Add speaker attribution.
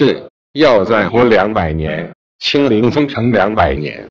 Speaker 1: 是要再活两百年清零封城两百年。